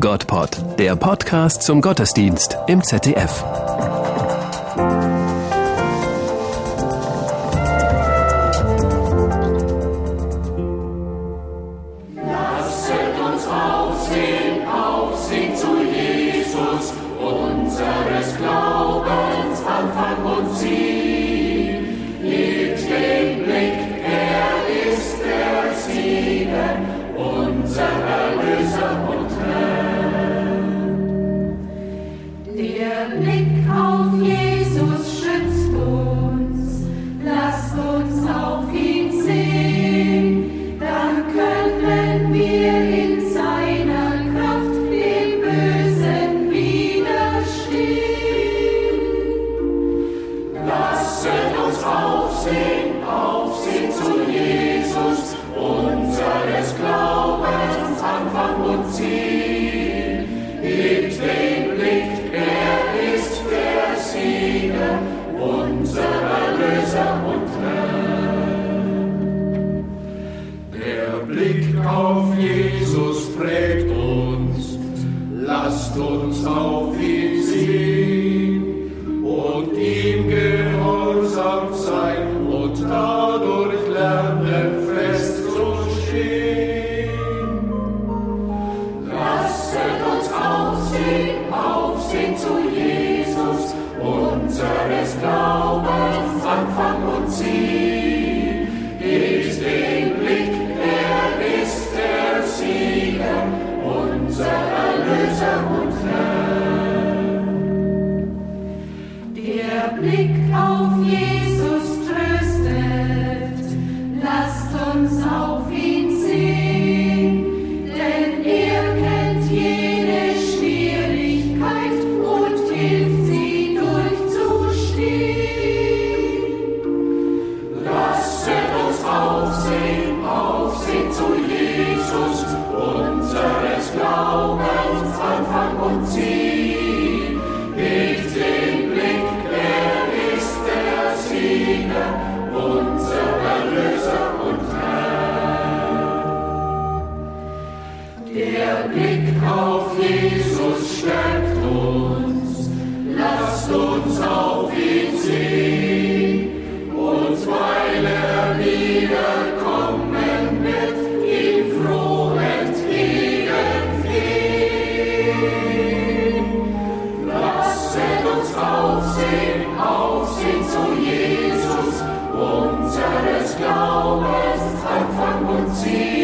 Gottpod, der Podcast zum Gottesdienst im ZDF. Lasset uns aufsehen, auf Jesus prägt uns, lasst uns auf ihn sehen und ihm gehorsam sein und dadurch lernen festzustehen. Lasset uns aufsehen, aufsehen zu Jesus, unseres Glaubens Anfang und Ziel. Der Blick auf Jesus tröstet, lasst uns auf ihn sehen, denn er kennt jede Schwierigkeit und hilft sie durchzustehen. Lasset uns aufsehen Der Blick auf Jesus stärkt uns, lasst uns auf ihn sehen. Und weil er wiederkommen wird, ihm froh entgegengehen. Lasset uns aufsehen, aufsehen zu Jesus, unseres Glaubens Anfang und Ziel.